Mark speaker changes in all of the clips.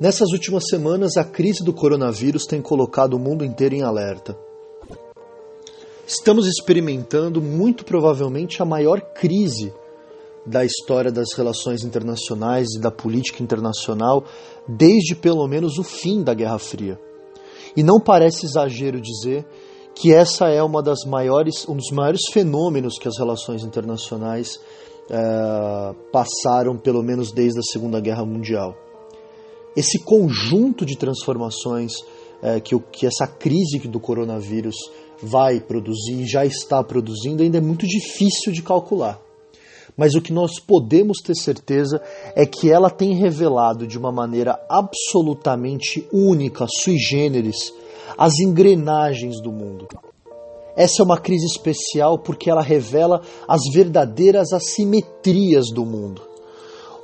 Speaker 1: Nessas últimas semanas, a crise do coronavírus tem colocado o mundo inteiro em alerta. Estamos experimentando muito provavelmente a maior crise da história das relações internacionais e da política internacional desde pelo menos o fim da Guerra Fria. E não parece exagero dizer que essa é uma das maiores, um dos maiores fenômenos que as relações internacionais é, passaram, pelo menos desde a Segunda Guerra Mundial. Esse conjunto de transformações é, que, que essa crise do coronavírus vai produzir, já está produzindo, ainda é muito difícil de calcular. Mas o que nós podemos ter certeza é que ela tem revelado de uma maneira absolutamente única, sui generis, as engrenagens do mundo. Essa é uma crise especial porque ela revela as verdadeiras assimetrias do mundo.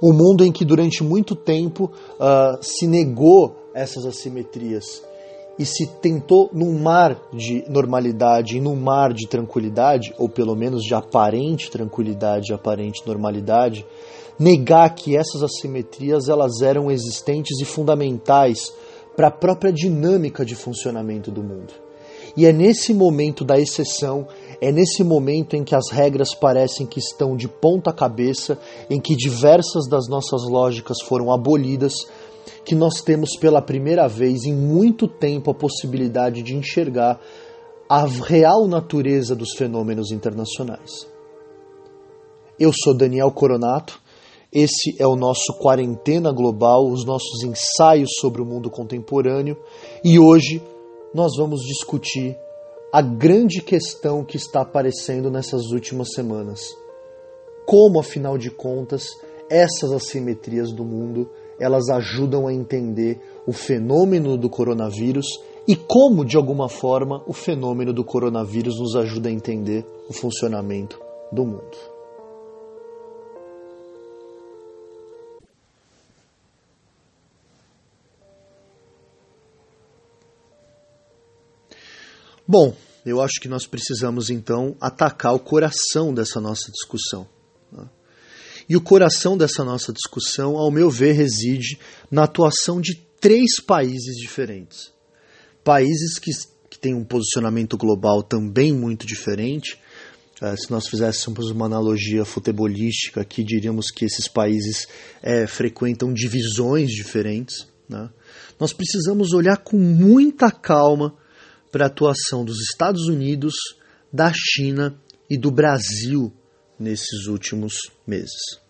Speaker 1: O mundo em que durante muito tempo uh, se negou essas assimetrias e se tentou, num mar de normalidade e num mar de tranquilidade, ou pelo menos de aparente tranquilidade aparente normalidade, negar que essas assimetrias elas eram existentes e fundamentais para a própria dinâmica de funcionamento do mundo. E é nesse momento da exceção, é nesse momento em que as regras parecem que estão de ponta cabeça, em que diversas das nossas lógicas foram abolidas, que nós temos pela primeira vez em muito tempo a possibilidade de enxergar a real natureza dos fenômenos internacionais. Eu sou Daniel Coronato, esse é o nosso Quarentena Global, os nossos ensaios sobre o mundo contemporâneo, e hoje nós vamos discutir a grande questão que está aparecendo nessas últimas semanas. Como, afinal de contas, essas assimetrias do mundo elas ajudam a entender o fenômeno do coronavírus e como, de alguma forma, o fenômeno do coronavírus nos ajuda a entender o funcionamento do mundo. Bom, eu acho que nós precisamos então atacar o coração dessa nossa discussão. E o coração dessa nossa discussão, ao meu ver, reside na atuação de três países diferentes. Países que, que têm um posicionamento global também muito diferente. Uh, se nós fizéssemos uma analogia futebolística aqui, diríamos que esses países é, frequentam divisões diferentes. Né? Nós precisamos olhar com muita calma para a atuação dos Estados Unidos, da China e do Brasil nesses últimos meses.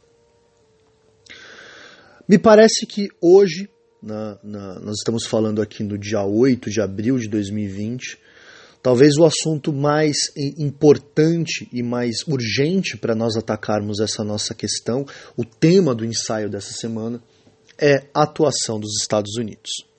Speaker 1: Me parece que hoje, na, na, nós estamos falando aqui no dia 8 de abril de 2020, talvez o assunto mais importante e mais urgente para nós atacarmos essa nossa questão, o tema do ensaio dessa semana, é a atuação dos Estados Unidos.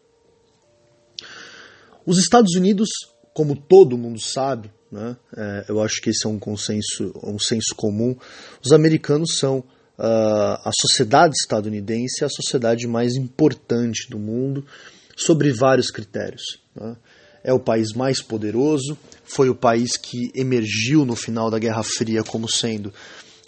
Speaker 1: Os Estados Unidos, como todo mundo sabe, né? É, eu acho que esse é um consenso, um senso comum. Os americanos são uh, a sociedade estadunidense é a sociedade mais importante do mundo sobre vários critérios. Né? É o país mais poderoso, foi o país que emergiu no final da Guerra Fria como sendo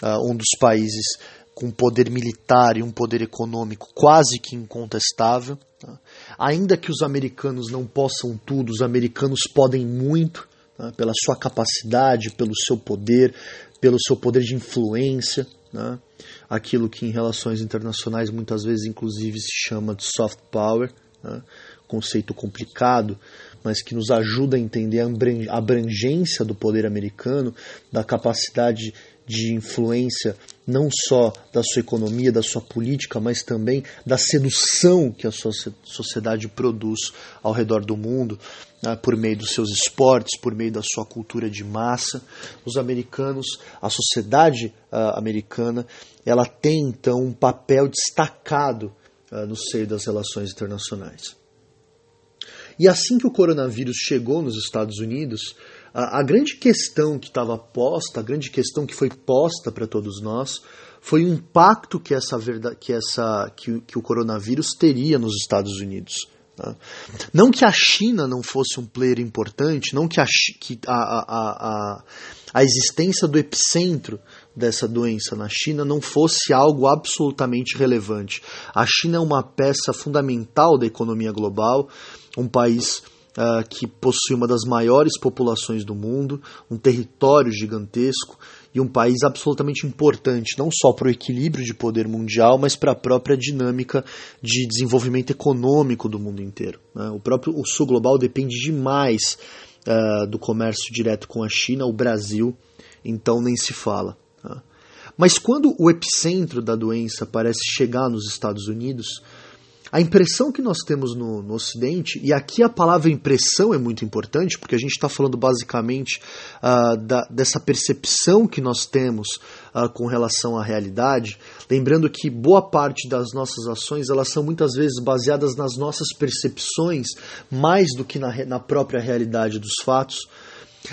Speaker 1: uh, um dos países com poder militar e um poder econômico quase que incontestável. Tá? Ainda que os americanos não possam tudo, os americanos podem muito né, pela sua capacidade, pelo seu poder, pelo seu poder de influência, né, aquilo que em relações internacionais muitas vezes inclusive se chama de soft power, né, conceito complicado, mas que nos ajuda a entender a abrangência do poder americano, da capacidade de influência não só da sua economia, da sua política, mas também da sedução que a sua sociedade produz ao redor do mundo, né, por meio dos seus esportes, por meio da sua cultura de massa. Os americanos, a sociedade uh, americana, ela tem então um papel destacado uh, no seio das relações internacionais. E assim que o coronavírus chegou nos Estados Unidos, a, a grande questão que estava posta, a grande questão que foi posta para todos nós, foi o impacto que, essa verdade, que, essa, que, que o coronavírus teria nos Estados Unidos. Tá? Não que a China não fosse um player importante, não que a, que a, a, a, a existência do epicentro dessa doença na China não fosse algo absolutamente relevante. A China é uma peça fundamental da economia global, um país uh, que possui uma das maiores populações do mundo, um território gigantesco e um país absolutamente importante, não só para o equilíbrio de poder mundial, mas para a própria dinâmica de desenvolvimento econômico do mundo inteiro. Né? O próprio o sul global depende demais uh, do comércio direto com a China, o Brasil, então nem se fala. Tá? Mas quando o epicentro da doença parece chegar nos Estados Unidos, a impressão que nós temos no, no, Ocidente, e aqui a palavra impressão é muito importante, porque a gente está falando basicamente uh, da, dessa percepção que nós temos uh, com relação à realidade, lembrando que boa parte das nossas ações elas são muitas vezes baseadas nas nossas percepções, mais do que na, na própria realidade dos fatos.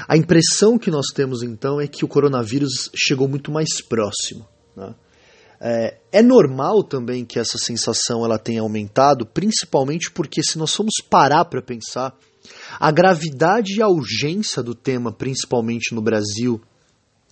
Speaker 1: A impressão que nós temos então é que o coronavírus chegou muito mais próximo. Né? É, é, normal também que essa sensação ela tenha aumentado, principalmente porque se nós formos parar para pensar, a gravidade e a urgência do tema, principalmente no Brasil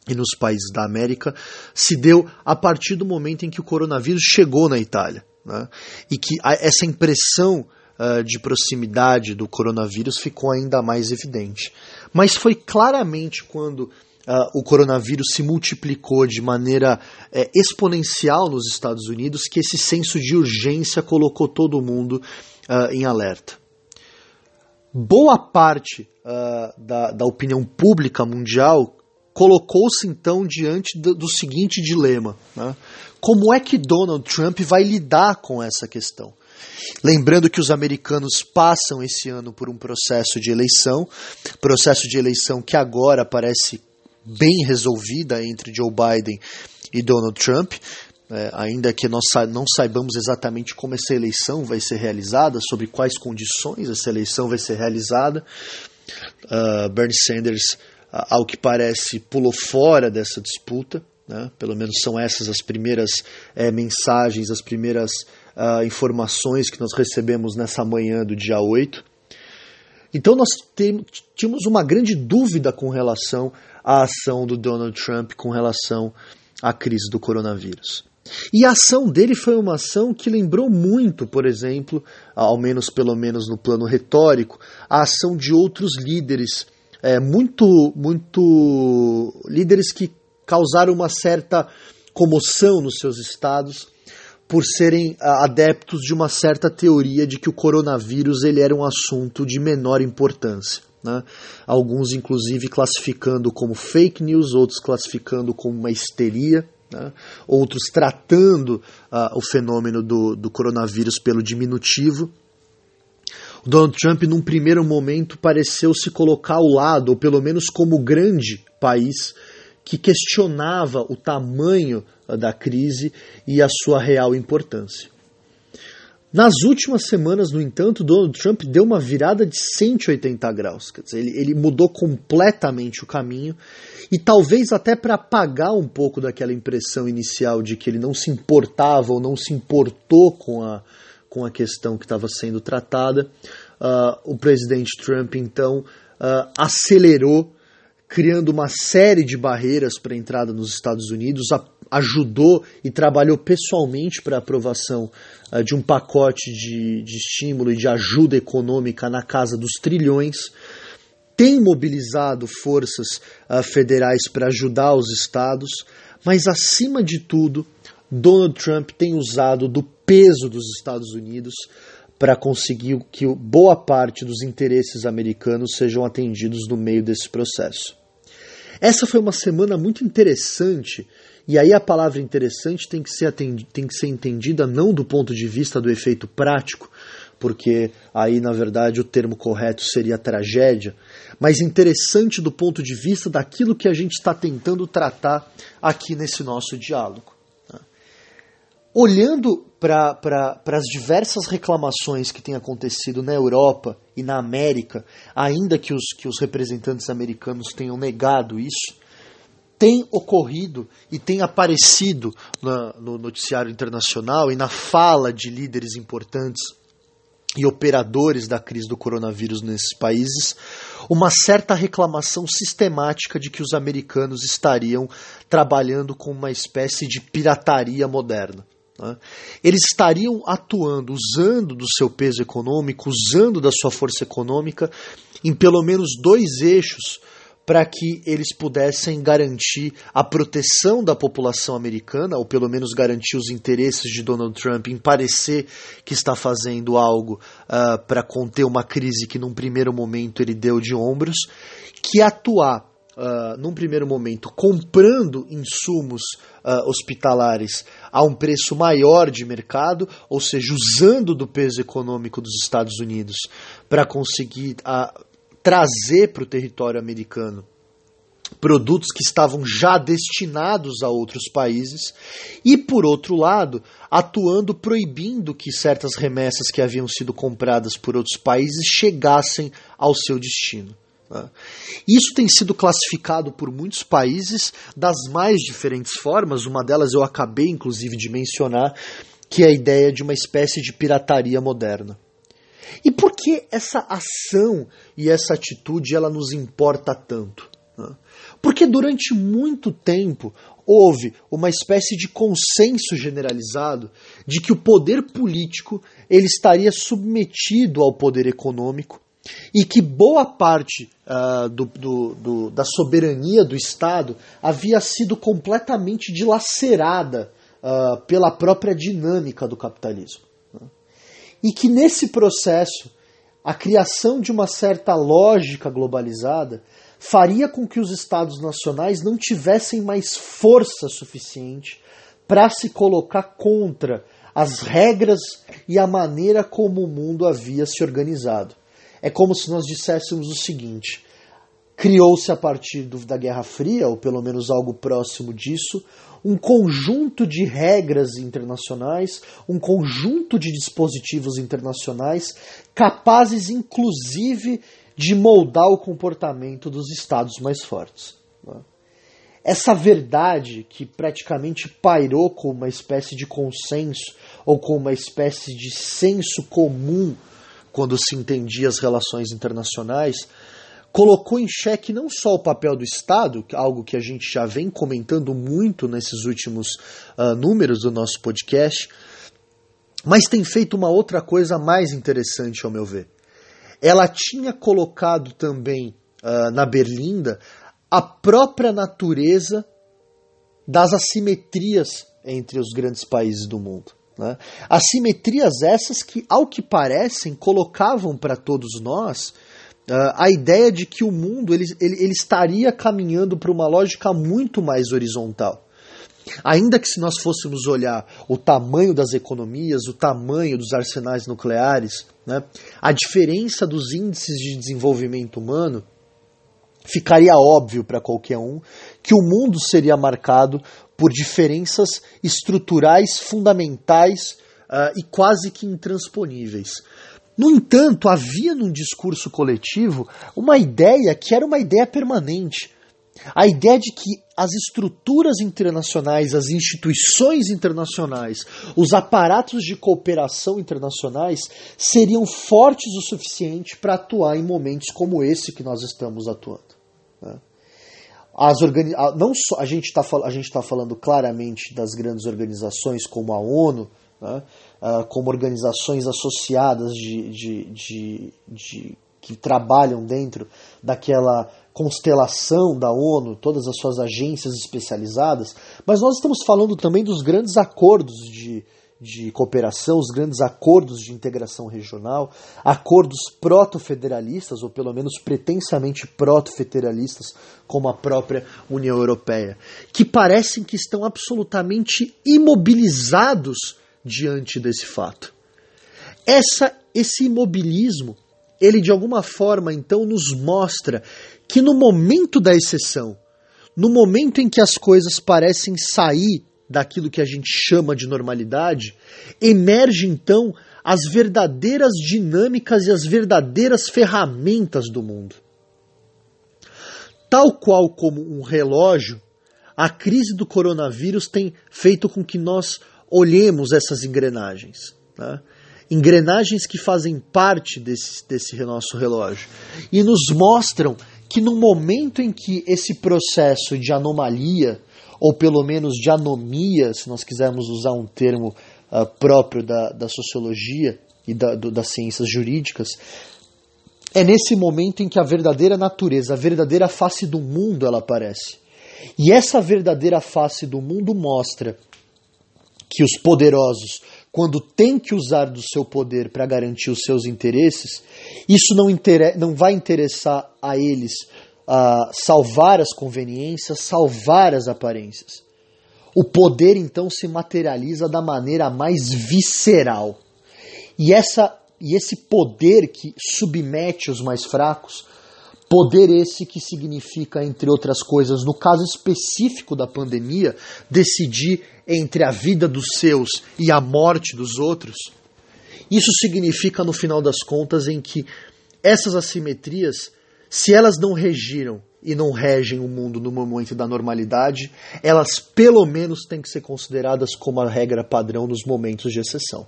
Speaker 1: e nos países da América, se deu a partir do momento em que o coronavírus chegou na Itália. Né? E que essa impressão uh, de proximidade do coronavírus ficou ainda mais evidente. Mas foi claramente quando uh, o coronavírus se multiplicou de maneira uh, exponencial nos Estados Unidos que esse senso de urgência colocou todo mundo uh, em alerta. Boa parte da, da opinião pública mundial colocou-se então diante do, do seguinte dilema: né? como é que Donald Trump vai lidar com essa questão? Lembrando que os americanos passam esse ano por um processo de eleição, processo de eleição que agora parece bem resolvida entre Joe Biden e Donald Trump, é, ainda que nós não saibamos exatamente como essa eleição vai ser realizada, sobre quais condições essa eleição vai ser realizada. Uh, Bernie Sanders, uh, ao que parece, pulou fora dessa disputa. Né? Pelo menos são essas as primeiras é, mensagens, as primeiras uh, informações que nós recebemos nessa manhã do dia 8. Então nós tínhamos uma grande dúvida com relação à ação do Donald Trump com relação à crise do coronavírus. E a ação dele foi uma ação que lembrou muito, por exemplo, ao menos pelo menos no plano retórico, a ação de outros líderes, é, muito, muito líderes que causaram uma certa comoção nos seus estados por serem adeptos de uma certa teoria de que o coronavírus ele era um assunto de menor importância. Né? Alguns, inclusive, classificando como fake news, outros classificando como uma histeria, né? outros tratando uh, o fenômeno do, do coronavírus pelo diminutivo. O Donald Trump, num primeiro momento, pareceu se colocar ao lado, ou pelo menos como grande país que questionava o tamanho da crise e a sua real importância. Nas últimas semanas, no entanto, Donald Trump deu uma virada de 180 graus. Quer dizer, ele, ele mudou completamente o caminho e talvez até para apagar um pouco daquela impressão inicial de que ele não se importava ou não se importou com a, com a questão que estava sendo tratada, uh, o presidente Trump então uh, acelerou criando uma série de barreiras para a entrada nos Estados Unidos, ajudou e trabalhou pessoalmente para a aprovação uh, de um pacote de, de estímulo e de ajuda econômica na casa dos trilhões, tem mobilizado forças uh, federais para ajudar os estados, mas acima de tudo, Donald Trump tem usado do peso dos Estados Unidos para conseguir que boa parte dos interesses americanos sejam atendidos no meio desse processo. Essa foi uma semana muito interessante, e aí a palavra interessante tem que ser, atendi, tem que ser entendida não do ponto de vista do efeito prático, porque aí na verdade o termo correto seria tragédia, mas interessante do ponto de vista daquilo que a gente está tentando tratar aqui nesse nosso diálogo. Né? Olhando para as diversas reclamações que têm acontecido na Europa e na América, ainda que os, que os representantes americanos tenham negado isso, tem ocorrido e tem aparecido na, no noticiário internacional e na fala de líderes importantes e operadores da crise do coronavírus nesses países uma certa reclamação sistemática de que os americanos estariam trabalhando com uma espécie de pirataria moderna. Né? Eles estariam atuando, usando do seu peso econômico, usando da sua força econômica, em pelo menos dois eixos para que eles pudessem garantir a proteção da população americana, ou pelo menos garantir os interesses de Donald Trump em parecer que está fazendo algo uh, para conter uma crise que num primeiro momento ele deu de ombros, que atuar Uh, num primeiro momento, comprando insumos uh, hospitalares a um preço maior de mercado, ou seja, usando do peso econômico dos Estados Unidos para conseguir uh, trazer para o território americano produtos que estavam já destinados a outros países, e por outro lado, atuando proibindo que certas remessas que haviam sido compradas por outros países chegassem ao seu destino. Né? Isso tem sido classificado por muitos países das mais diferentes formas, uma delas eu acabei inclusive de mencionar, que é a ideia de uma espécie de pirataria moderna. E por que essa ação e essa atitude ela nos importa tanto? Porque durante muito tempo houve uma espécie de consenso generalizado de que o poder político ele estaria submetido ao poder econômico e que boa parte uh, do, do, do, da soberania do Estado havia sido completamente dilacerada uh, pela própria dinâmica do capitalismo e que nesse processo a criação de uma certa lógica globalizada faria com que os estados nacionais não tivessem mais força suficiente para se colocar contra as regras e a maneira como o mundo havia se organizado. É como se nós disséssemos o seguinte: criou-se a partir do, da Guerra Fria, ou pelo menos algo próximo disso, um conjunto de regras internacionais, um conjunto de dispositivos internacionais capazes, inclusive, de moldar o comportamento dos estados mais fortes. Né? Essa verdade que praticamente pairou como uma espécie de consenso ou como uma espécie de senso comum quando se entendia as relações internacionais, colocou em xeque não só o papel do Estado, algo que a gente já vem comentando muito nesses últimos uh, números do nosso podcast, mas tem feito uma outra coisa mais interessante, ao meu ver. Ela tinha colocado também uh, na berlinda a própria natureza das assimetrias entre os grandes países do mundo. Né? Assimetrias essas que, ao que parecem, colocavam para todos nós Uh, a ideia de que o mundo ele, ele, ele estaria caminhando para uma lógica muito mais horizontal. Ainda que se nós fôssemos olhar o tamanho das economias, o tamanho dos arsenais nucleares, né, a diferença dos índices de desenvolvimento humano, ficaria óbvio para qualquer um que o mundo seria marcado por diferenças estruturais fundamentais uh, e quase que intransponíveis. No entanto, havia num discurso coletivo uma ideia que era uma ideia permanente. A ideia de que as estruturas internacionais, as instituições internacionais, os aparatos de cooperação internacionais seriam fortes o suficiente para atuar em momentos como esse que nós estamos atuando. Né? As organi não só, a gente está tá falando claramente das grandes organizações como a ONU, né? Uh, como organizações associadas de, de, de, de, que trabalham dentro daquela constelação da ONU, todas as suas agências especializadas, mas nós estamos falando também dos grandes acordos de, de cooperação, os grandes acordos de integração regional, acordos proto-federalistas, ou pelo menos pretensamente proto-federalistas, como a própria União Europeia, que parecem que estão absolutamente imobilizados diante desse fato. Essa, esse imobilismo, ele de alguma forma então nos mostra que no momento da exceção, no momento em que as coisas parecem sair daquilo que a gente chama de normalidade, emerge então as verdadeiras dinâmicas e as verdadeiras ferramentas do mundo. Tal qual como um relógio, a crise do coronavírus tem feito com que nós olhemos essas engrenagens. Né? engrenagens que fazem parte desse, desse nosso relógio e nos mostram que no momento em que esse processo de anomalia, ou pelo menos de anomia, se nós quisermos usar um termo uh, próprio da, da sociologia e da, do, das ciências jurídicas, é nesse momento em que a verdadeira natureza, a verdadeira face do mundo, ela aparece. E essa verdadeira face do mundo mostra que os poderosos, quando têm que usar do seu poder para garantir os seus interesses, isso não, não vai interessar a eles uh, salvar as conveniências, salvar as aparências. O poder então se materializa da maneira mais visceral. E, essa, e esse poder que submete os mais fracos, poder esse que significa, entre outras coisas, no caso específico da pandemia, decidir entre a vida dos seus e a morte dos outros, isso significa, no final das contas, em que essas assimetrias, se elas não regiram e não regem o mundo no momento da normalidade, elas pelo menos têm que ser consideradas como a regra padrão nos momentos de exceção.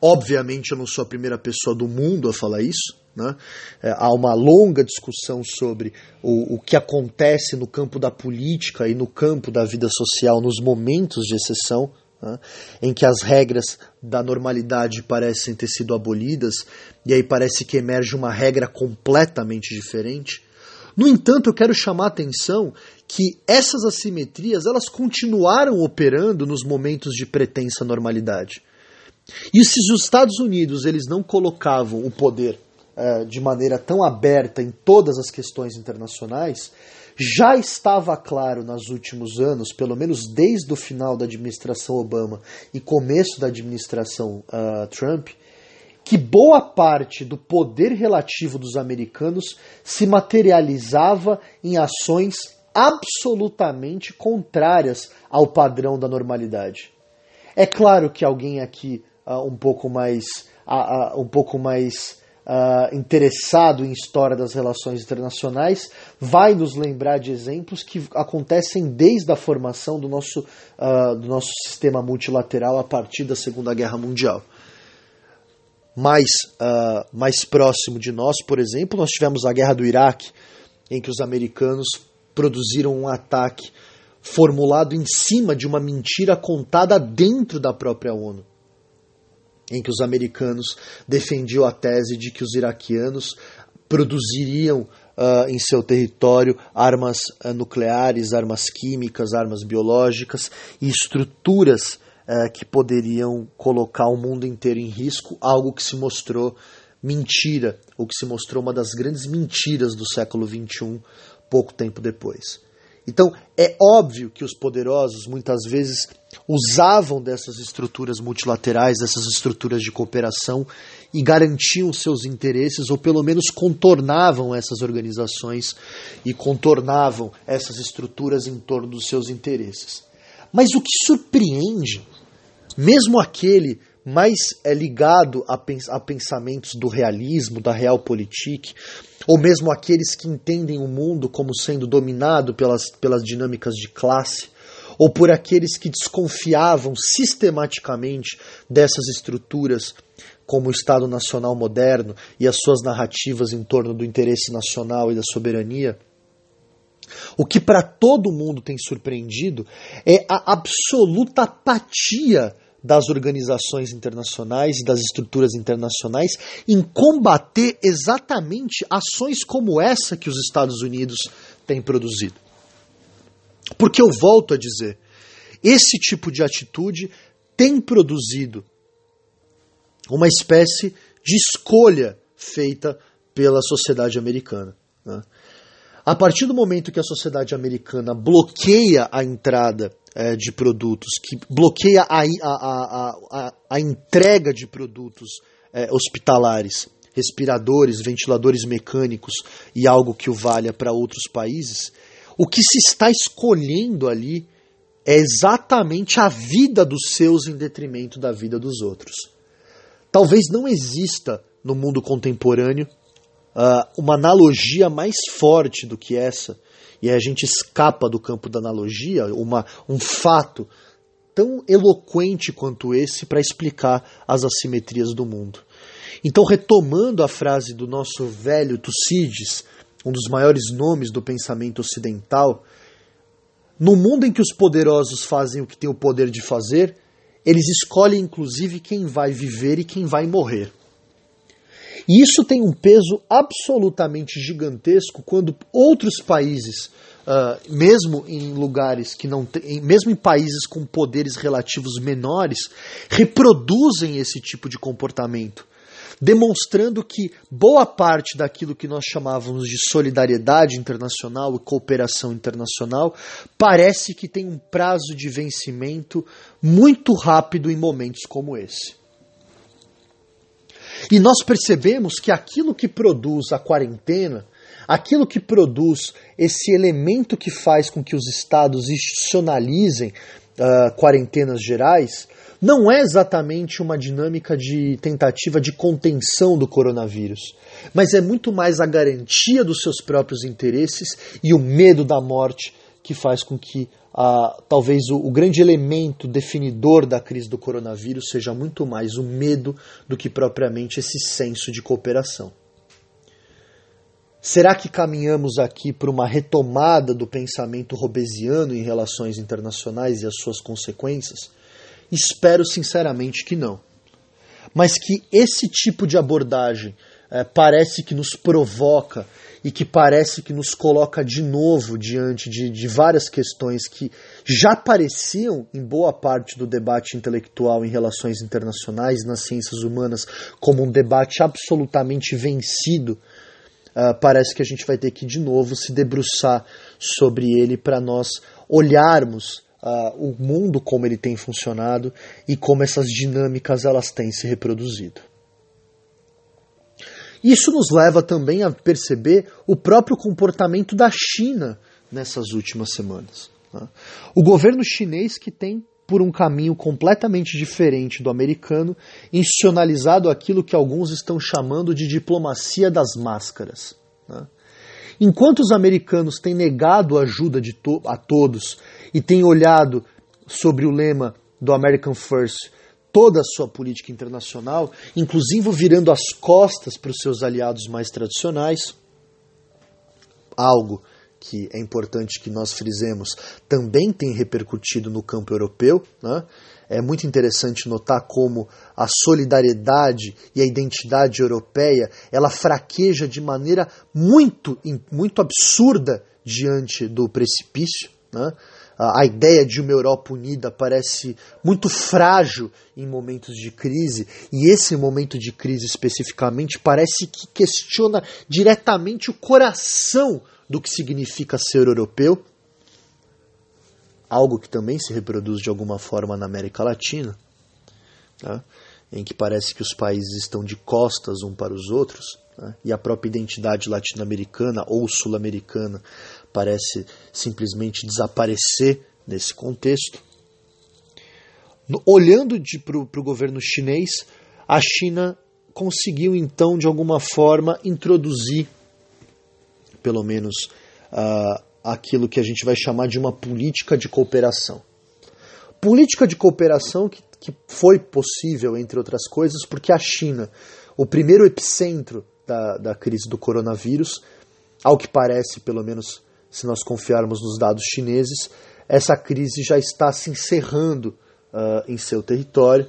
Speaker 1: Obviamente, eu não sou a primeira pessoa do mundo a falar isso. Né? É, há uma longa discussão sobre o, o que acontece no campo da política e no campo da vida social nos momentos de exceção, né? em que as regras da normalidade parecem ter sido abolidas e aí parece que emerge uma regra completamente diferente. No entanto, eu quero chamar a atenção que essas assimetrias elas continuaram operando nos momentos de pretensa normalidade. E se os Estados Unidos eles não colocavam o poder de maneira tão aberta em todas as questões internacionais, já estava claro nos últimos anos, pelo menos desde o final da administração Obama e começo da administração uh, Trump, que boa parte do poder relativo dos americanos se materializava em ações absolutamente contrárias ao padrão da normalidade. É claro que alguém aqui uh, um pouco mais, uh, um pouco mais uh, interessado em história das relações internacionais vai nos lembrar de exemplos que acontecem desde a formação do nosso, uh, do nosso sistema multilateral a partir da Segunda Guerra Mundial. Mais, uh, mais próximo de nós, por exemplo, nós tivemos a Guerra do Iraque, em que os americanos produziram um ataque formulado em cima de uma mentira contada dentro da própria ONU em que os americanos defendiam a tese de que os iraquianos produziriam uh, em seu território armas uh, nucleares, armas químicas, armas biológicas e estruturas uh, que poderiam colocar o mundo inteiro em risco, algo que se mostrou mentira, ou que se mostrou uma das grandes mentiras do século XXI, pouco tempo depois. Então, é óbvio que os poderosos muitas vezes usavam dessas estruturas multilaterais, dessas estruturas de cooperação e garantiam seus interesses, ou pelo menos contornavam essas organizações e contornavam essas estruturas em torno dos seus interesses. Mas o que surpreende, mesmo aquele mais é ligado a, pens a pensamentos do realismo, da realpolitik, ou mesmo aqueles que entendem o mundo como sendo dominado pelas, pelas dinâmicas de classe, ou por aqueles que desconfiavam sistematicamente dessas estruturas como o Estado Nacional moderno e as suas narrativas em torno do interesse nacional e da soberania. O que para todo mundo tem surpreendido é a absoluta apatia das organizações internacionais e das estruturas internacionais em combater exatamente ações como essa que os Estados Unidos têm produzido. Porque eu volto a dizer, esse tipo de atitude tem produzido uma espécie de escolha feita pela sociedade americana. Né? A partir do momento que a sociedade americana bloqueia a entrada é, de produtos, que bloqueia a, a, a, a entrega de produtos é, hospitalares, respiradores, ventiladores mecânicos e algo que o valha para outros países, o que se está escolhendo ali é exatamente a vida dos seus em detrimento da vida dos outros. Talvez não exista no mundo contemporâneo uh, uma analogia mais forte do que essa e a gente escapa do campo da analogia, uma, um fato tão eloquente quanto esse para explicar as assimetrias do mundo. Então, retomando a frase do nosso velho Tucídides, um dos maiores nomes do pensamento ocidental, no mundo em que os poderosos fazem o que têm o poder de fazer, eles escolhem inclusive quem vai viver e quem vai morrer. E isso tem um peso absolutamente gigantesco quando outros países, uh, mesmo em lugares que não tem, mesmo em países com poderes relativos menores, reproduzem esse tipo de comportamento demonstrando que boa parte daquilo que nós chamávamos de solidariedade internacional e cooperação internacional parece que tem um prazo de vencimento muito rápido em momentos como esse. E nós percebemos que aquilo que produz a quarentena, aquilo que produz esse elemento que faz com que os estados institucionalizem uh, quarentenas gerais, não é exatamente uma dinâmica de tentativa de contenção do coronavírus, mas é muito mais a garantia dos seus próprios interesses e o medo da morte que faz com que talvez o, o, grande elemento definidor da crise do coronavírus seja muito mais o medo do que propriamente esse senso de cooperação. Será que caminhamos aqui para uma retomada do pensamento robesiano em relações internacionais e as suas consequências? Espero sinceramente que não. Mas que esse tipo de abordagem é, parece que nos provoca e que parece que nos coloca de novo diante de, de várias questões que já apareciam em boa parte do debate intelectual em relações internacionais, nas ciências humanas, como um debate absolutamente vencido. Uh, parece que a gente vai ter que de novo se debruçar sobre ele para nós olharmos uh, o mundo como ele tem funcionado e como essas dinâmicas elas têm se reproduzido. Isso nos leva também a perceber o próprio comportamento da China nessas últimas semanas. Né? O governo chinês que tem por um caminho completamente diferente do americano, institucionalizado aquilo que alguns estão chamando de diplomacia das máscaras. Né? Enquanto os americanos têm negado ajuda to a todos e têm olhado sobre o lema do American First toda a sua política internacional, inclusive virando as costas para os seus aliados mais tradicionais, algo que é importante que nós frisemos, também tem repercutido no campo europeu. Né? É muito interessante notar como a solidariedade e a identidade europeia ela fraqueja de maneira muito, muito absurda diante do precipício. Né? A ideia de uma Europa unida parece muito frágil em momentos de crise, e esse momento de crise especificamente parece que questiona diretamente o coração do que significa ser europeu, algo que também se reproduz de alguma forma na América Latina, né? em que parece que os países estão de costas um para os outros, né? e a própria identidade latino-americana ou sul-americana parece simplesmente desaparecer nesse contexto. Olhando para o governo chinês, a China conseguiu então, de alguma forma, introduzir, pelo menos, uh, aquilo que a gente vai chamar de uma política de cooperação. Política de cooperação que, que foi possível, entre outras coisas, porque a China, o primeiro epicentro da, da crise do coronavírus, ao que parece, pelo menos se nós confiarmos nos dados chineses, essa crise já está se encerrando uh, em seu território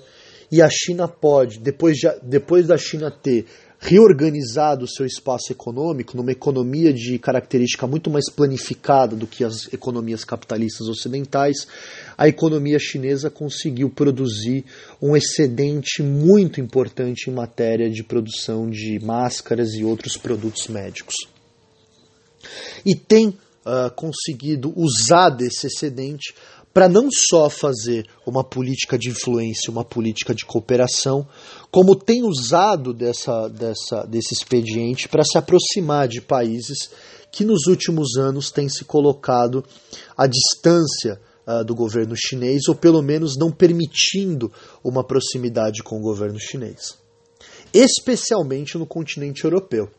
Speaker 1: e a China pode, depois, de, depois da China ter reorganizado o seu espaço econômico numa economia de característica muito mais planificada do que as economias capitalistas ocidentais, a economia chinesa conseguiu produzir um excedente muito importante em matéria de produção de máscaras e outros produtos médicos. E tem uh, conseguido usar desse excedente para não só fazer uma política de influência, uma política de cooperação, como tem usado dessa, dessa, desse expediente para se aproximar de países que nos últimos anos têm se colocado à distância uh, do governo chinês, ou pelo menos não permitindo uma proximidade com o governo chinês. Especialmente no continente europeu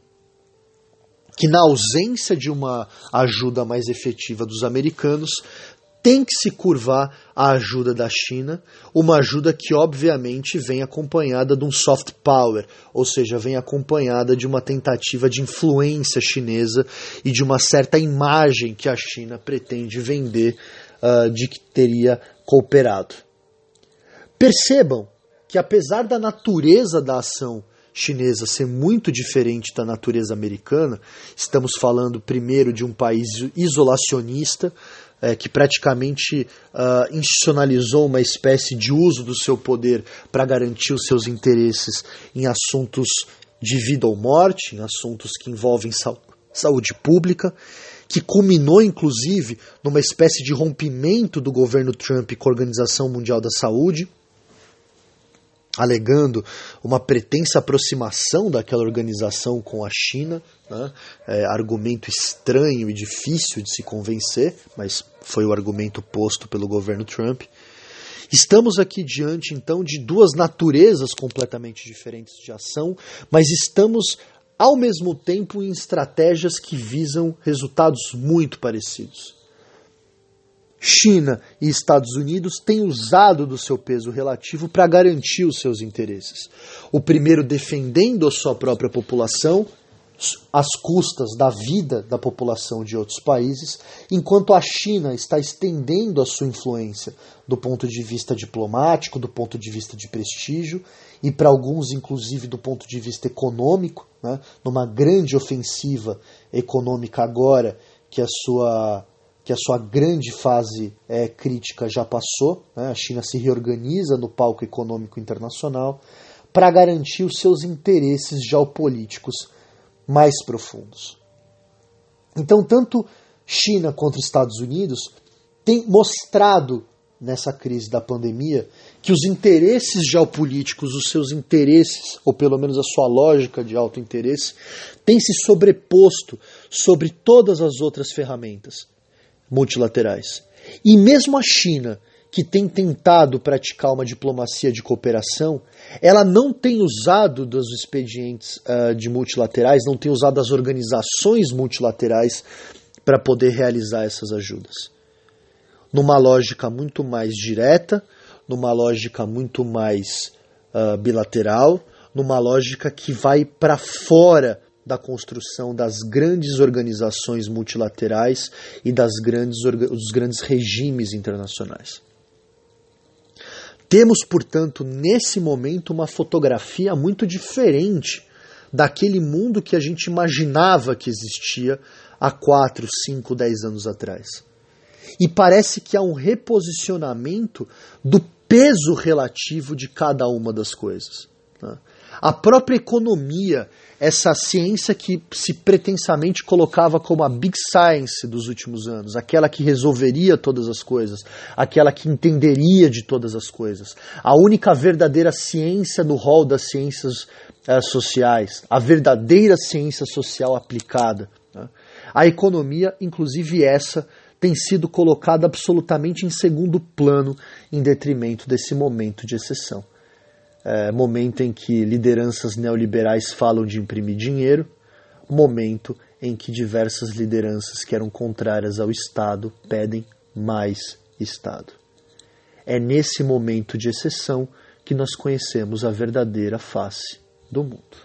Speaker 1: que, na ausência de uma ajuda mais efetiva dos americanos, tem que se curvar à ajuda da China, uma ajuda que obviamente vem acompanhada de um soft power, ou seja, vem acompanhada de uma tentativa de influência chinesa e de uma certa imagem que a China pretende vender uh, de que teria cooperado. Percebam que apesar da natureza da ação chinesa ser muito diferente da natureza americana, estamos falando primeiro de um país isolacionista, é, que praticamente uh, institucionalizou uma espécie de uso do seu poder para garantir os seus interesses em assuntos de vida ou morte, em assuntos que envolvem saúde pública, que culminou inclusive numa espécie de rompimento do governo Trump com a Organização Mundial da Saúde alegando uma pretensa aproximação daquela organização com a China, né? é, argumento estranho e difícil de se convencer, mas foi o argumento posto pelo governo Trump. Estamos aqui diante então de duas naturezas completamente diferentes de ação, mas estamos ao mesmo tempo em estratégias que visam resultados muito parecidos. China e Estados Unidos têm usado do seu peso relativo para garantir os seus interesses. O primeiro defendendo a sua própria população, às custas da vida da população de outros países, enquanto a China está estendendo a sua influência do ponto de vista diplomático, do ponto de vista de prestígio e para alguns, inclusive, do ponto de vista econômico, né, numa grande ofensiva econômica agora que a sua que a sua grande fase é, crítica já passou, né? a China se reorganiza no palco econômico internacional para garantir os seus interesses geopolíticos mais profundos. Então, tanto China quanto Estados Unidos têm mostrado nessa crise da pandemia que os interesses geopolíticos, os seus interesses, ou pelo menos a sua lógica de alto interesse, têm se sobreposto sobre todas as outras ferramentas multilaterais. E mesmo a China, que tem tentado praticar uma diplomacia de cooperação, ela não tem usado dos expedientes uh, de multilaterais, não tem usado as organizações multilaterais para poder realizar essas ajudas. Numa lógica muito mais direta, numa lógica muito mais uh, bilateral, numa lógica que vai para fora da construção das grandes organizações multilaterais e das grandes, dos grandes regimes internacionais. Temos, portanto, nesse momento uma fotografia muito diferente daquele mundo que a gente imaginava que existia há 4, 5, 10 anos atrás. E parece que há um reposicionamento do peso relativo de cada uma das coisas. Né? A própria economia essa ciência que se pretensamente colocava como a big science dos últimos anos, aquela que resolveria todas as coisas, aquela que entenderia de todas as coisas, a única verdadeira ciência no rol das ciências eh, sociais, a verdadeira ciência social aplicada. Né? A economia, inclusive essa, tem sido colocada absolutamente em segundo plano em detrimento desse momento de exceção é, momento em que lideranças neoliberais falam de imprimir dinheiro, momento em que diversas lideranças que eram contrárias ao Estado pedem mais Estado. É nesse momento de exceção que nós conhecemos a verdadeira face do mundo.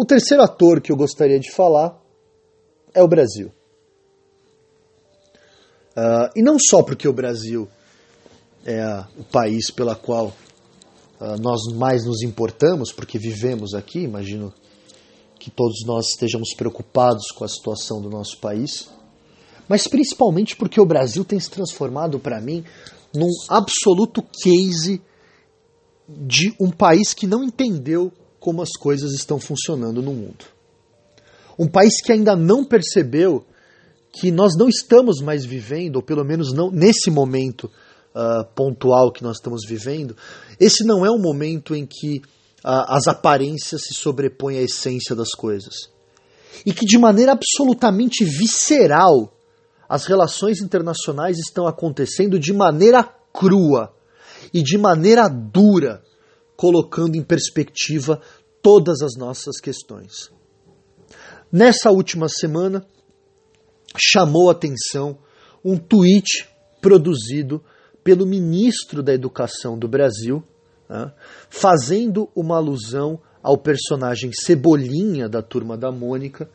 Speaker 1: O terceiro ator que eu gostaria de falar é o Brasil. Uh, e não só porque o Brasil é o país pela qual uh, nós mais nos importamos, porque vivemos aqui, imagino que todos nós estejamos preocupados com a situação do nosso país, mas principalmente porque o Brasil tem se transformado para mim num absoluto case de um país que não entendeu como as coisas estão funcionando no mundo. Um país que ainda não percebeu que nós não estamos mais vivendo, ou pelo menos não nesse momento uh, pontual que nós estamos vivendo, esse não é um momento em que uh, as aparências se sobrepõem à essência das coisas. E que de maneira absolutamente visceral as relações internacionais estão acontecendo de maneira crua. e de maneira dura, colocando em perspectiva todas as nossas questões. Nessa última semana, chamou atenção um tweet produzido pelo ministro da Educação do Brasil, né, fazendo uma alusão ao personagem Cebolinha da turma da Mônica,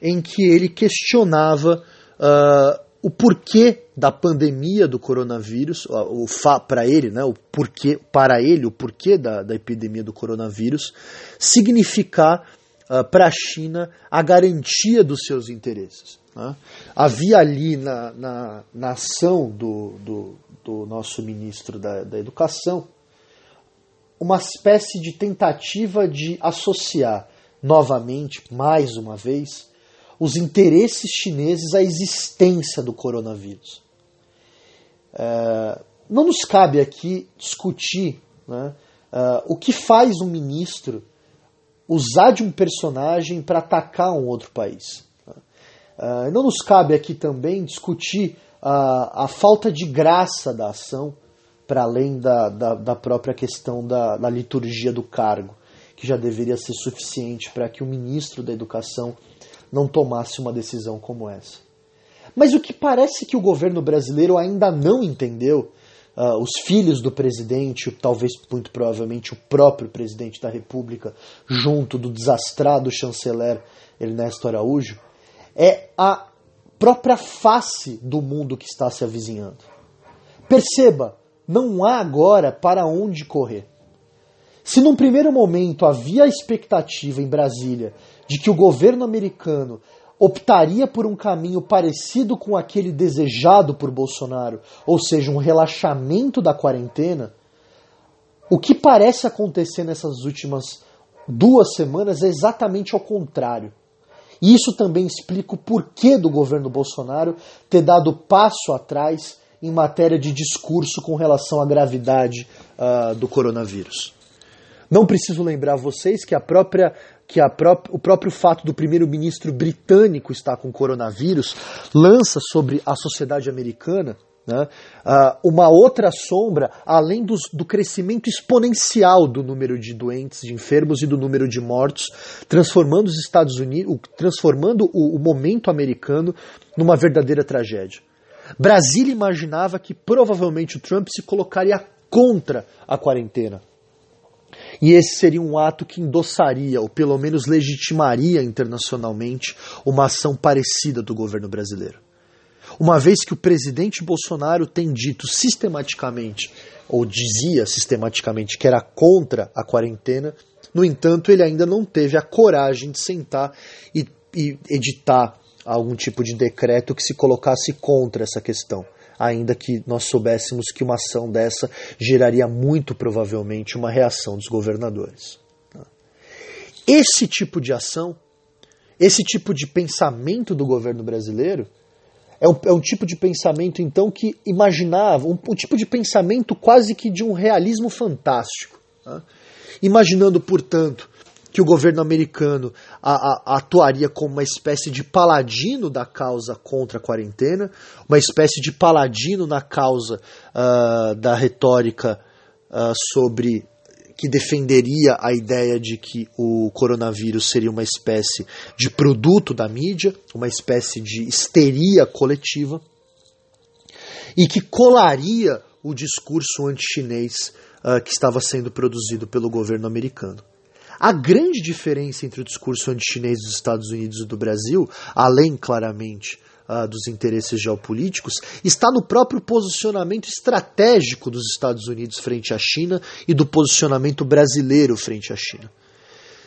Speaker 1: em que ele questionava uh, o porquê da pandemia do coronavírus, o para ele, né, o porquê para ele o porquê da, da epidemia do coronavírus significar uh, para a China a garantia dos seus interesses. Né? Havia ali na, na, na ação do, do, do, nosso ministro da, da Educação uma espécie de tentativa de associar novamente, mais uma vez, os interesses chineses à existência do coronavírus. É, não nos cabe aqui discutir né, uh, o que faz um ministro usar de um personagem para atacar um outro país. Uh, não nos cabe aqui também discutir a, a falta de graça da ação, para além da, da, da, própria questão da, da liturgia do cargo, que já deveria ser suficiente para que o ministro da Educação não tomasse uma decisão como essa. Mas o que parece que o governo brasileiro ainda não entendeu, uh, os filhos do presidente, talvez muito provavelmente o próprio presidente da República, junto do desastrado chanceler Ernesto Araújo, é a própria face do mundo que está se avizinhando. Perceba, não há agora para onde correr. Se num primeiro momento havia a expectativa em Brasília de que o governo americano optaria por um caminho parecido com aquele desejado por Bolsonaro, ou seja, um relaxamento da quarentena, o que parece acontecer nessas últimas duas semanas é exatamente ao contrário. E isso também explica o porquê do governo Bolsonaro ter dado passo atrás em matéria de discurso com relação à gravidade uh, do coronavírus. Não preciso lembrar vocês que a própria que a pró o próprio fato do primeiro-ministro britânico estar com coronavírus lança sobre a sociedade americana né, uh, uma outra sombra, além dos, do crescimento exponencial do número de doentes, de enfermos e do número de mortos, transformando os Estados Unidos, transformando o, o momento americano numa verdadeira tragédia. Brasília imaginava que provavelmente o Trump se colocaria contra a quarentena. E esse seria um ato que endossaria, ou pelo menos legitimaria internacionalmente, uma ação parecida do governo brasileiro. Uma vez que o presidente Bolsonaro tem dito sistematicamente, ou dizia sistematicamente, que era contra a quarentena, no entanto, ele ainda não teve a coragem de sentar e, e editar algum tipo de decreto que se colocasse contra essa questão ainda que nós soubéssemos que uma ação dessa geraria muito provavelmente uma reação dos governadores. Esse tipo de ação, esse tipo de pensamento do governo brasileiro, é um, é um tipo de pensamento, então, que imaginava, um, um, tipo de pensamento quase que de um realismo fantástico. Tá? Imaginando, portanto, que o governo americano a, a, atuaria como uma espécie de paladino da causa contra a quarentena, uma espécie de paladino na causa uh, da retórica uh, sobre que defenderia a ideia de que o coronavírus seria uma espécie de produto da mídia, uma espécie de histeria coletiva, e que colaria o discurso anti-chinês uh, que estava sendo produzido pelo governo americano. A grande diferença entre o discurso anti-chinês dos Estados Unidos e do Brasil, além claramente uh, dos interesses geopolíticos, está no próprio posicionamento estratégico dos Estados Unidos frente à China e do posicionamento brasileiro frente à China.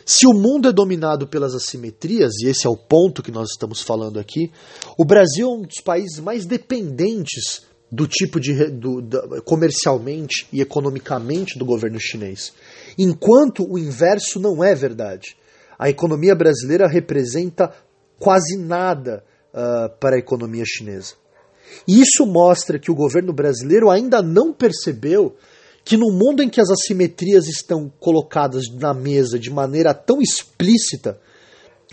Speaker 1: Se o mundo é dominado pelas assimetrias, e esse é o ponto que nós estamos falando aqui, o Brasil é um dos países mais dependentes do tipo de do, do, comercialmente e economicamente do governo chinês enquanto o inverso não é verdade. A economia brasileira representa quase nada uh, para a economia chinesa. E isso mostra que o governo brasileiro ainda não percebeu que no mundo em que as assimetrias estão colocadas na mesa de maneira tão explícita,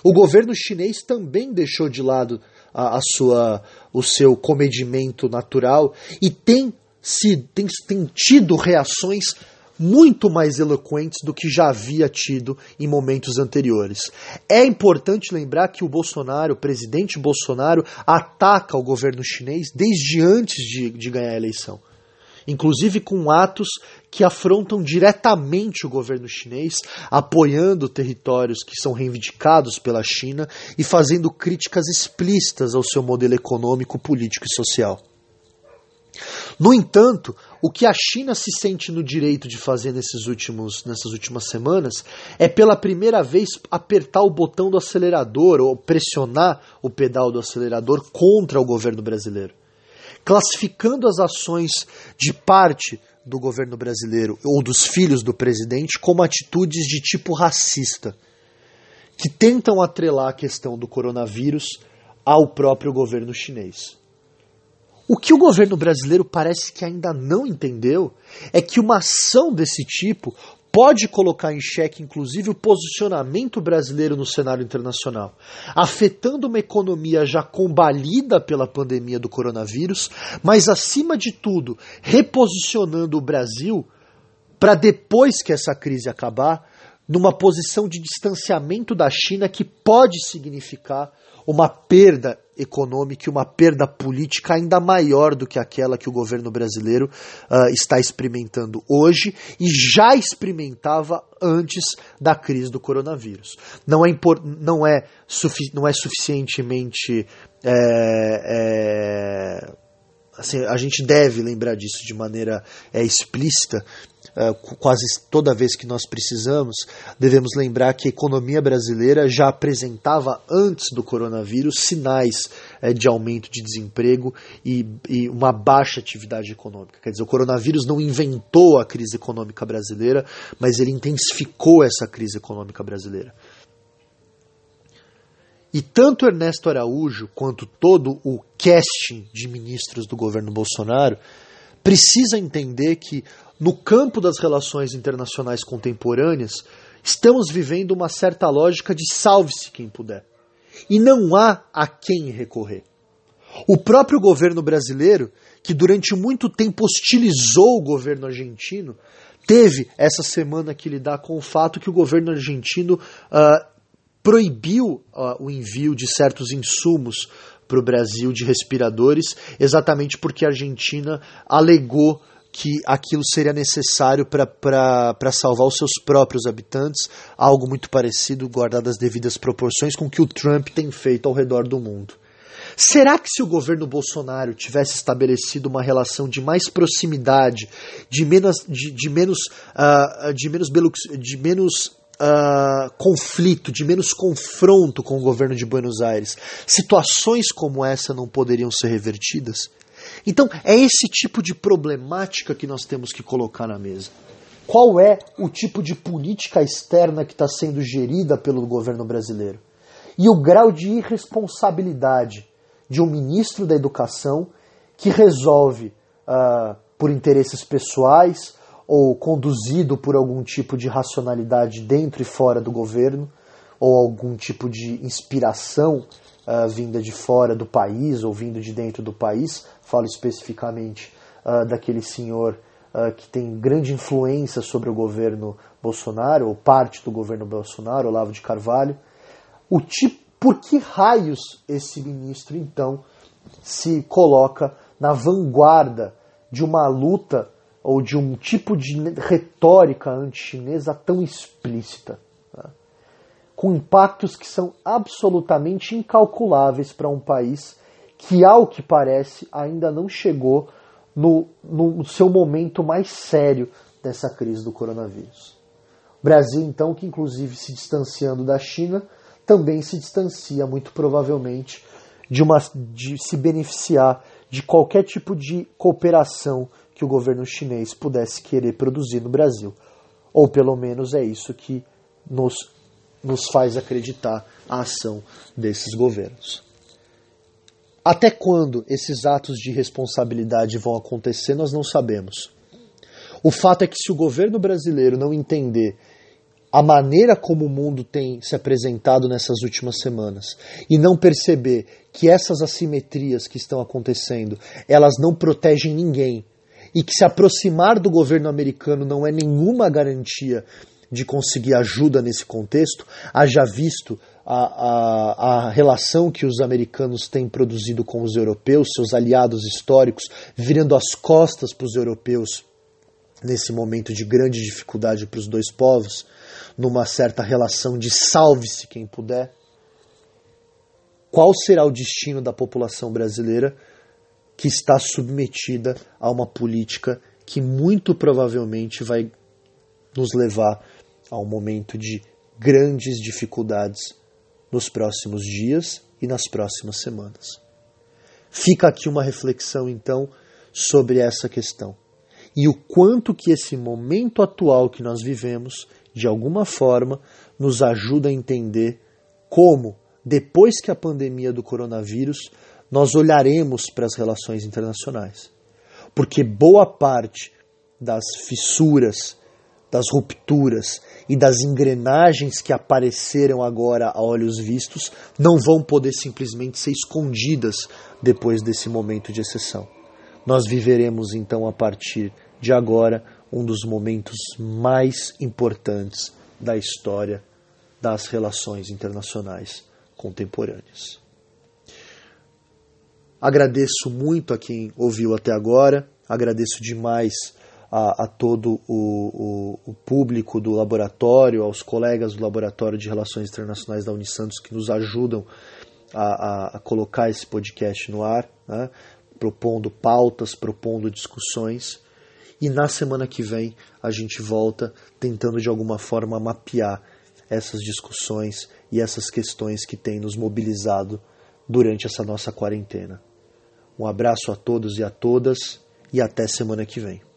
Speaker 1: o governo chinês também deixou de lado a, a sua, o seu comedimento natural e tem se tem, tem tido reações muito mais eloquentes do que já havia tido em momentos anteriores. É importante lembrar que o Bolsonaro, o presidente Bolsonaro, ataca o governo chinês desde antes de, de ganhar a eleição. Inclusive com atos que afrontam diretamente o governo chinês, apoiando territórios que são reivindicados pela China e fazendo críticas explícitas ao seu modelo econômico, político e social. No entanto, o que a China se sente no direito de fazer nesses últimos, nessas últimas semanas é pela primeira vez apertar o botão do acelerador ou pressionar o pedal do acelerador contra o governo brasileiro, classificando as ações de parte do governo brasileiro ou dos filhos do presidente como atitudes de tipo racista, que tentam atrelar a questão do coronavírus ao próprio governo chinês. O que o governo brasileiro parece que ainda não entendeu é que uma ação desse tipo pode colocar em xeque, inclusive, o posicionamento brasileiro no cenário internacional, afetando uma economia já combalida pela pandemia do coronavírus, mas, acima de tudo, reposicionando o Brasil para depois que essa crise acabar, numa posição de distanciamento da China que pode significar uma perda econômica e uma perda política ainda maior do que aquela que o governo brasileiro uh, está experimentando hoje e já experimentava antes da crise do coronavírus. Não é, não é, não é suficientemente. É, é, assim, a gente deve lembrar disso de maneira é, explícita, quase toda vez que nós precisamos, devemos lembrar que a economia brasileira já apresentava antes do coronavírus sinais uh, de aumento de desemprego e, e, uma baixa atividade econômica. Quer dizer, o coronavírus não inventou a crise econômica brasileira, mas ele intensificou essa crise econômica brasileira. E tanto Ernesto Araújo quanto todo o casting de ministros do governo Bolsonaro precisa entender que no campo das relações internacionais contemporâneas, estamos vivendo uma certa lógica de salve-se quem puder. E não há a quem recorrer. O próprio governo brasileiro, que durante muito tempo hostilizou o governo argentino, teve essa semana que lidar com o fato que o governo argentino uh, proibiu uh, o envio de certos insumos para o Brasil de respiradores, exatamente porque a Argentina alegou que aquilo seria necessário para salvar os seus próprios habitantes, algo muito parecido, guardadas as devidas proporções, com o que o Trump tem feito ao redor do mundo. Será que se o governo Bolsonaro tivesse estabelecido uma relação de mais proximidade, de menos, de, de menos, uh, de menos, de menos uh, conflito, de menos confronto com o governo de Buenos Aires, situações como essa não poderiam ser revertidas? Então, é esse tipo de problemática que nós temos que colocar na mesa. Qual é o tipo de política externa que está sendo gerida pelo governo brasileiro? E o grau de irresponsabilidade de um ministro da Educação que resolve, uh, por interesses pessoais ou conduzido por algum tipo de racionalidade dentro e fora do governo, ou algum tipo de inspiração uh, vinda de fora do país ou vindo de dentro do país, falo especificamente uh, daquele senhor uh, que tem grande influência sobre o governo Bolsonaro, ou parte do governo Bolsonaro, Olavo de Carvalho. O tipo, por que raios esse ministro, então, se coloca na vanguarda de uma luta ou de um tipo de retórica anti-chinesa tão explícita? Com impactos que são absolutamente incalculáveis para um país que, ao que parece, ainda não chegou no, no seu momento mais sério dessa crise do coronavírus. O Brasil, então, que inclusive se distanciando da China, também se distancia muito provavelmente de, uma, de se beneficiar de qualquer tipo de cooperação que o governo chinês pudesse querer produzir no Brasil. Ou pelo menos é isso que nos nos faz acreditar a ação desses governos. Até quando esses atos de responsabilidade vão acontecer, nós não sabemos. O fato é que se o governo brasileiro não entender a maneira como o mundo tem se apresentado nessas últimas semanas e não perceber que essas assimetrias que estão acontecendo, elas não protegem ninguém e que se aproximar do governo americano não é nenhuma garantia de conseguir ajuda nesse contexto, haja visto a, a, a, relação que os americanos têm produzido com os europeus, seus aliados históricos, virando as costas para os europeus nesse momento de grande dificuldade para os dois povos, numa certa relação de salve-se quem puder. Qual será o destino da população brasileira que está submetida a uma política que muito provavelmente vai nos levar a um momento de grandes dificuldades nos próximos dias e nas próximas semanas. Fica aqui uma reflexão então sobre essa questão e o quanto que esse momento atual que nós vivemos, de alguma forma, nos ajuda a entender como, depois que a pandemia do coronavírus, nós olharemos para as relações internacionais. Porque boa parte das fissuras, das rupturas e das engrenagens que apareceram agora a olhos vistos não vão poder simplesmente ser escondidas depois desse momento de exceção. Nós viveremos então a partir de agora um dos momentos mais importantes da história das relações internacionais contemporâneas. Agradeço muito a quem ouviu até agora, agradeço demais a, a todo o, o, o, público do laboratório, aos colegas do Laboratório de Relações Internacionais da Unisantos que nos ajudam a, a, colocar esse podcast no ar, né? propondo pautas, propondo discussões. E na semana que vem a gente volta tentando de alguma forma mapear essas discussões e essas questões que têm nos mobilizado durante essa nossa quarentena. Um abraço a todos e a todas e até semana que vem.